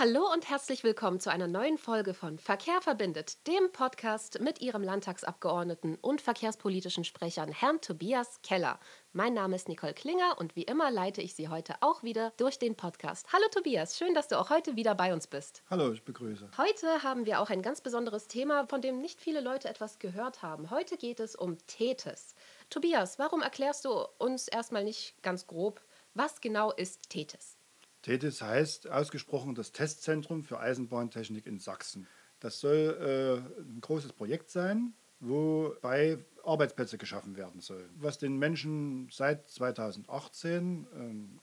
Hallo und herzlich willkommen zu einer neuen Folge von Verkehr verbindet, dem Podcast mit Ihrem Landtagsabgeordneten und verkehrspolitischen Sprechern Herrn Tobias Keller. Mein Name ist Nicole Klinger und wie immer leite ich Sie heute auch wieder durch den Podcast. Hallo Tobias, schön, dass du auch heute wieder bei uns bist. Hallo, ich begrüße. Heute haben wir auch ein ganz besonderes Thema, von dem nicht viele Leute etwas gehört haben. Heute geht es um Tethys. Tobias, warum erklärst du uns erstmal nicht ganz grob, was genau ist Tethys? TETIS heißt ausgesprochen das Testzentrum für Eisenbahntechnik in Sachsen. Das soll äh, ein großes Projekt sein, wobei Arbeitsplätze geschaffen werden sollen. Was den Menschen seit 2018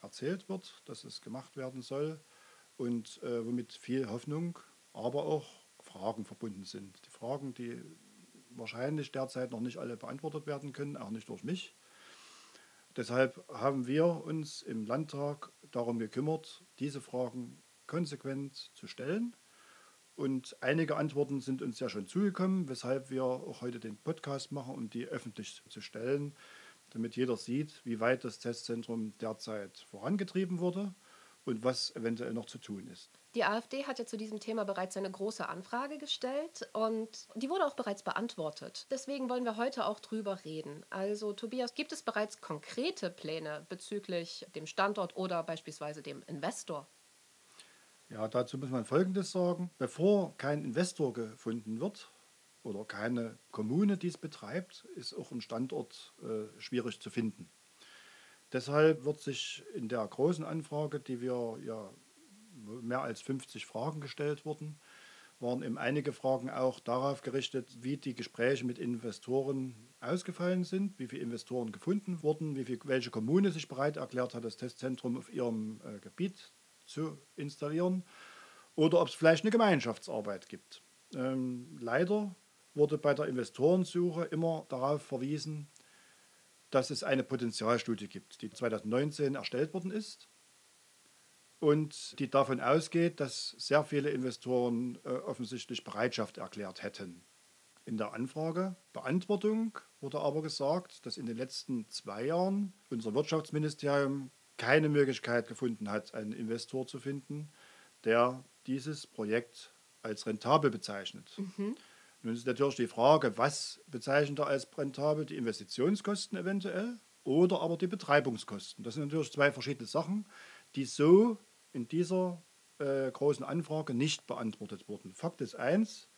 äh, erzählt wird, dass es gemacht werden soll und äh, womit viel Hoffnung, aber auch Fragen verbunden sind. Die Fragen, die wahrscheinlich derzeit noch nicht alle beantwortet werden können, auch nicht durch mich. Deshalb haben wir uns im Landtag darum gekümmert, diese Fragen konsequent zu stellen. Und einige Antworten sind uns ja schon zugekommen, weshalb wir auch heute den Podcast machen, um die öffentlich zu stellen, damit jeder sieht, wie weit das Testzentrum derzeit vorangetrieben wurde und was eventuell noch zu tun ist. Die AfD hat ja zu diesem Thema bereits eine große Anfrage gestellt und die wurde auch bereits beantwortet. Deswegen wollen wir heute auch drüber reden. Also Tobias, gibt es bereits konkrete Pläne bezüglich dem Standort oder beispielsweise dem Investor? Ja, dazu muss man Folgendes sagen. Bevor kein Investor gefunden wird oder keine Kommune dies betreibt, ist auch ein Standort äh, schwierig zu finden. Deshalb wird sich in der großen Anfrage, die wir ja mehr als 50 Fragen gestellt wurden, waren eben einige Fragen auch darauf gerichtet, wie die Gespräche mit Investoren ausgefallen sind, wie viele Investoren gefunden wurden, wie viel, welche Kommune sich bereit erklärt hat, das Testzentrum auf ihrem äh, Gebiet zu installieren oder ob es vielleicht eine Gemeinschaftsarbeit gibt. Ähm, leider wurde bei der Investorensuche immer darauf verwiesen, dass es eine Potenzialstudie gibt, die 2019 erstellt worden ist und die davon ausgeht, dass sehr viele Investoren äh, offensichtlich Bereitschaft erklärt hätten. In der Anfragebeantwortung wurde aber gesagt, dass in den letzten zwei Jahren unser Wirtschaftsministerium keine Möglichkeit gefunden hat, einen Investor zu finden, der dieses Projekt als rentabel bezeichnet. Mhm. Nun ist natürlich die Frage, was bezeichnet er als rentabel? Die Investitionskosten eventuell oder aber die Betreibungskosten. Das sind natürlich zwei verschiedene Sachen, die so in dieser äh, großen Anfrage nicht beantwortet wurden. Fakt ist eins,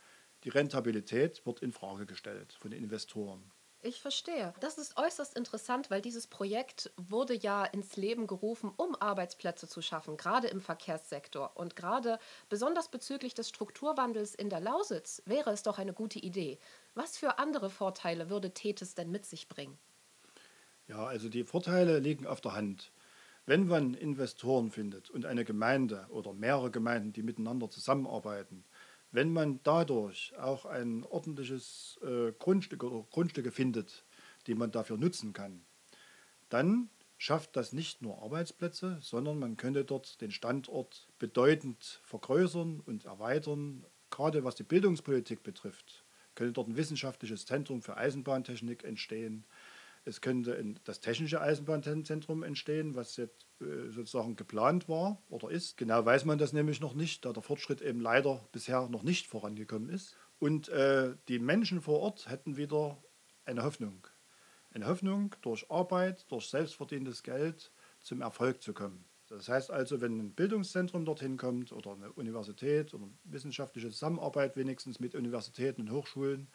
die Rentabilität wird in Frage gestellt von den Investoren. Ich verstehe. Das ist äußerst interessant, weil dieses Projekt wurde ja ins Leben gerufen, um Arbeitsplätze zu schaffen, gerade im Verkehrssektor. Und gerade besonders bezüglich des Strukturwandels in der Lausitz wäre es doch eine gute Idee. Was für andere Vorteile würde Tethys denn mit sich bringen? Ja, also die Vorteile liegen auf der Hand. Wenn man Investoren findet und eine Gemeinde oder mehrere Gemeinden, die miteinander zusammenarbeiten, wenn man dadurch auch ein ordentliches äh, Grundstück oder Grundstücke findet, die man dafür nutzen kann, dann schafft das nicht nur Arbeitsplätze, sondern man könnte dort den Standort bedeutend vergrößern und erweitern. Gerade was die Bildungspolitik betrifft, könnte dort ein wissenschaftliches Zentrum für Eisenbahntechnik entstehen. Es könnte das technische Eisenbahnzentrum entstehen, was jetzt äh, sozusagen geplant war oder ist. Genau weiß man das nämlich noch nicht, da der Fortschritt eben leider bisher noch nicht vorangekommen ist. Und äh, die Menschen vor Ort hätten wieder eine Hoffnung. Eine Hoffnung, durch Arbeit, durch selbstverdientes Geld zum Erfolg zu kommen. Das heißt also, wenn ein Bildungszentrum dorthin kommt oder eine Universität oder wissenschaftliche Zusammenarbeit wenigstens mit Universitäten und Hochschulen,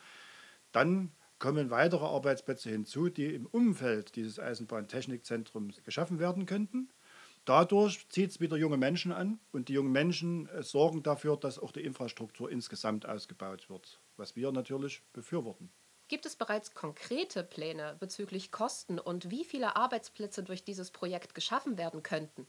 dann kommen weitere Arbeitsplätze hinzu, die im Umfeld dieses Eisenbahntechnikzentrums geschaffen werden könnten. Dadurch zieht es wieder junge Menschen an und die jungen Menschen äh, sorgen dafür, dass auch die Infrastruktur insgesamt ausgebaut wird, was wir natürlich befürworten. Gibt es bereits konkrete Pläne bezüglich Kosten und wie viele Arbeitsplätze durch dieses Projekt geschaffen werden könnten?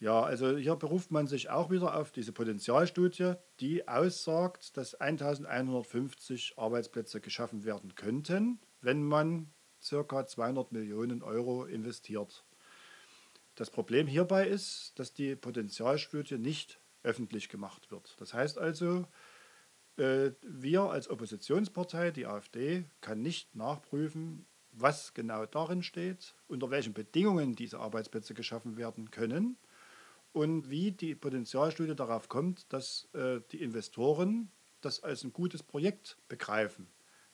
Ja, also hier beruft man sich auch wieder auf diese Potenzialstudie, die aussagt, dass 1150 Arbeitsplätze geschaffen werden könnten, wenn man ca. 200 Millionen Euro investiert. Das Problem hierbei ist, dass die Potenzialstudie nicht öffentlich gemacht wird. Das heißt also, äh, wir als Oppositionspartei, die AfD, kann nicht nachprüfen, was genau darin steht, unter welchen Bedingungen diese Arbeitsplätze geschaffen werden können und wie die Potenzialstudie darauf kommt, dass äh, die Investoren das als ein gutes Projekt begreifen.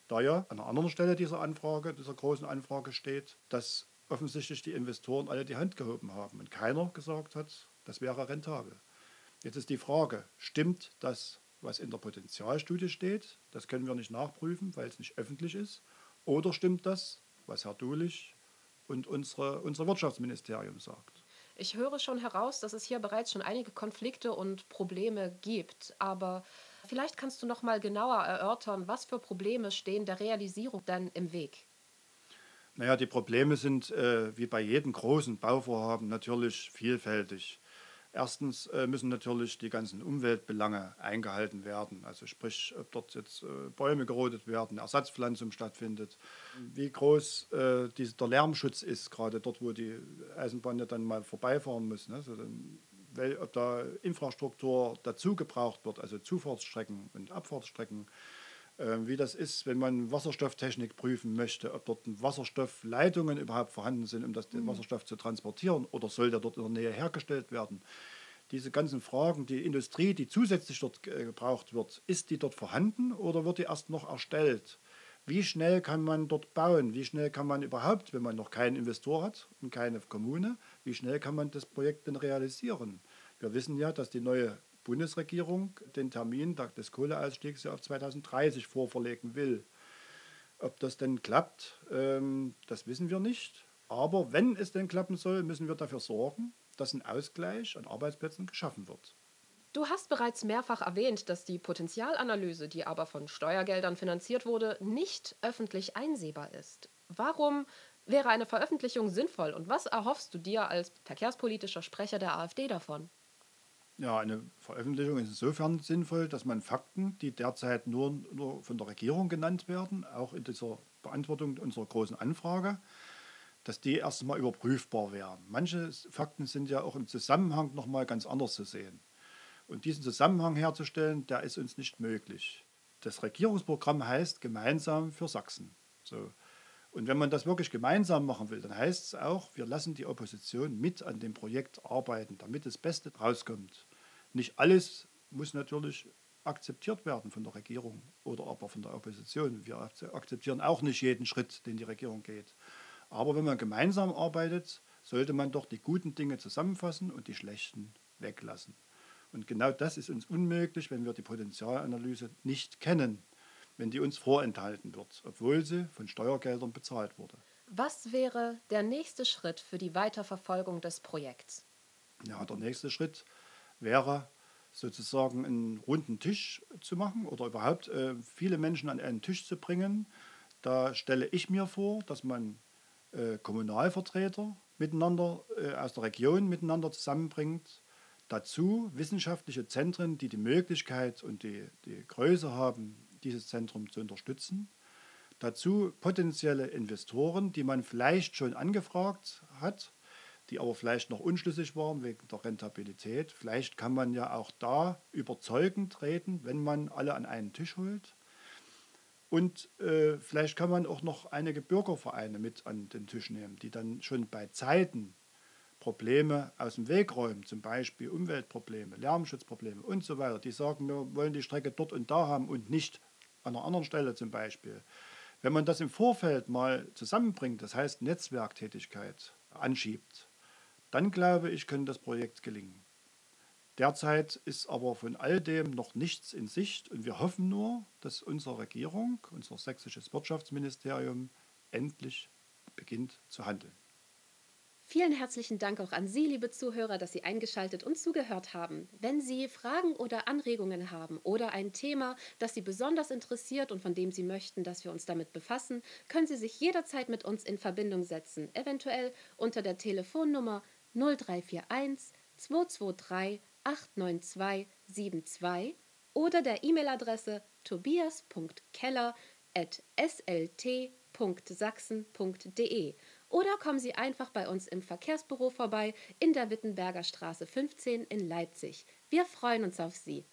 Da ja an einer anderen Stelle dieser Anfrage, dieser großen Anfrage steht, dass offensichtlich die Investoren alle die Hand gehoben haben und keiner gesagt hat, das wäre rentabel. Jetzt ist die Frage, stimmt das, was in der Potenzialstudie steht? Das können wir nicht nachprüfen, weil es nicht öffentlich ist. Oder stimmt das, was Herr Dulich und unsere, unser Wirtschaftsministerium sagt? Ich höre schon heraus, dass es hier bereits schon einige Konflikte und Probleme gibt, aber vielleicht kannst du noch mal genauer erörtern, was für Probleme stehen der Realisierung dann im Weg? Naja, die Probleme sind äh, wie bei jedem großen Bauvorhaben natürlich vielfältig. Erstens äh, müssen natürlich die ganzen Umweltbelange eingehalten werden. Also sprich, ob dort jetzt äh, Bäume gerodet werden, Ersatzpflanzung stattfindet, wie groß äh, der Lärmschutz ist, gerade dort, wo die Eisenbahn ja dann mal vorbeifahren muss. Ne? Also dann, weil, ob da Infrastruktur dazu gebraucht wird, also Zufahrtsstrecken und Abfahrtsstrecken wie das ist, wenn man Wasserstofftechnik prüfen möchte, ob dort Wasserstoffleitungen überhaupt vorhanden sind, um das, den mhm. Wasserstoff zu transportieren oder soll der dort in der Nähe hergestellt werden. Diese ganzen Fragen, die Industrie, die zusätzlich dort gebraucht wird, ist die dort vorhanden oder wird die erst noch erstellt? Wie schnell kann man dort bauen? Wie schnell kann man überhaupt, wenn man noch keinen Investor hat und keine Kommune, wie schnell kann man das Projekt denn realisieren? Wir wissen ja, dass die neue Bundesregierung den Termin des Kohleausstiegs auf 2030 vorverlegen will. Ob das denn klappt, ähm, das wissen wir nicht. Aber wenn es denn klappen soll, müssen wir dafür sorgen, dass ein Ausgleich an Arbeitsplätzen geschaffen wird. Du hast bereits mehrfach erwähnt, dass die Potenzialanalyse, die aber von Steuergeldern finanziert wurde, nicht öffentlich einsehbar ist. Warum wäre eine Veröffentlichung sinnvoll und was erhoffst du dir als verkehrspolitischer Sprecher der AfD davon? Ja, eine Veröffentlichung ist insofern sinnvoll, dass man Fakten, die derzeit nur, nur von der Regierung genannt werden, auch in dieser Beantwortung unserer großen Anfrage, dass die erstmal überprüfbar wären. Manche Fakten sind ja auch im Zusammenhang nochmal ganz anders zu sehen. Und diesen Zusammenhang herzustellen, der ist uns nicht möglich. Das Regierungsprogramm heißt Gemeinsam für Sachsen. So. Und wenn man das wirklich gemeinsam machen will, dann heißt es auch, wir lassen die Opposition mit an dem Projekt arbeiten, damit das Beste rauskommt. Nicht alles muss natürlich akzeptiert werden von der Regierung oder aber von der Opposition. Wir akzeptieren auch nicht jeden Schritt, den die Regierung geht. Aber wenn man gemeinsam arbeitet, sollte man doch die guten Dinge zusammenfassen und die schlechten weglassen. Und genau das ist uns unmöglich, wenn wir die Potenzialanalyse nicht kennen wenn die uns vorenthalten wird, obwohl sie von Steuergeldern bezahlt wurde. Was wäre der nächste Schritt für die Weiterverfolgung des Projekts? Ja, der nächste Schritt wäre sozusagen einen runden Tisch zu machen oder überhaupt äh, viele Menschen an einen Tisch zu bringen. Da stelle ich mir vor, dass man äh, Kommunalvertreter miteinander äh, aus der Region miteinander zusammenbringt. Dazu wissenschaftliche Zentren, die die Möglichkeit und die, die Größe haben, dieses Zentrum zu unterstützen. Dazu potenzielle Investoren, die man vielleicht schon angefragt hat, die aber vielleicht noch unschlüssig waren wegen der Rentabilität. Vielleicht kann man ja auch da überzeugend reden, wenn man alle an einen Tisch holt. Und äh, vielleicht kann man auch noch einige Bürgervereine mit an den Tisch nehmen, die dann schon bei Zeiten Probleme aus dem Weg räumen, zum Beispiel Umweltprobleme, Lärmschutzprobleme und so weiter. Die sagen, wir wollen die Strecke dort und da haben und nicht an einer anderen Stelle zum Beispiel. Wenn man das im Vorfeld mal zusammenbringt, das heißt Netzwerktätigkeit anschiebt, dann glaube ich, könnte das Projekt gelingen. Derzeit ist aber von all dem noch nichts in Sicht und wir hoffen nur, dass unsere Regierung, unser sächsisches Wirtschaftsministerium endlich beginnt zu handeln. Vielen herzlichen Dank auch an Sie, liebe Zuhörer, dass Sie eingeschaltet und zugehört haben. Wenn Sie Fragen oder Anregungen haben oder ein Thema, das Sie besonders interessiert und von dem Sie möchten, dass wir uns damit befassen, können Sie sich jederzeit mit uns in Verbindung setzen, eventuell unter der Telefonnummer 0341 223 892 72 oder der E-Mail-Adresse tobias.keller.slt.sachsen.de oder kommen Sie einfach bei uns im Verkehrsbüro vorbei in der Wittenberger Straße 15 in Leipzig. Wir freuen uns auf Sie.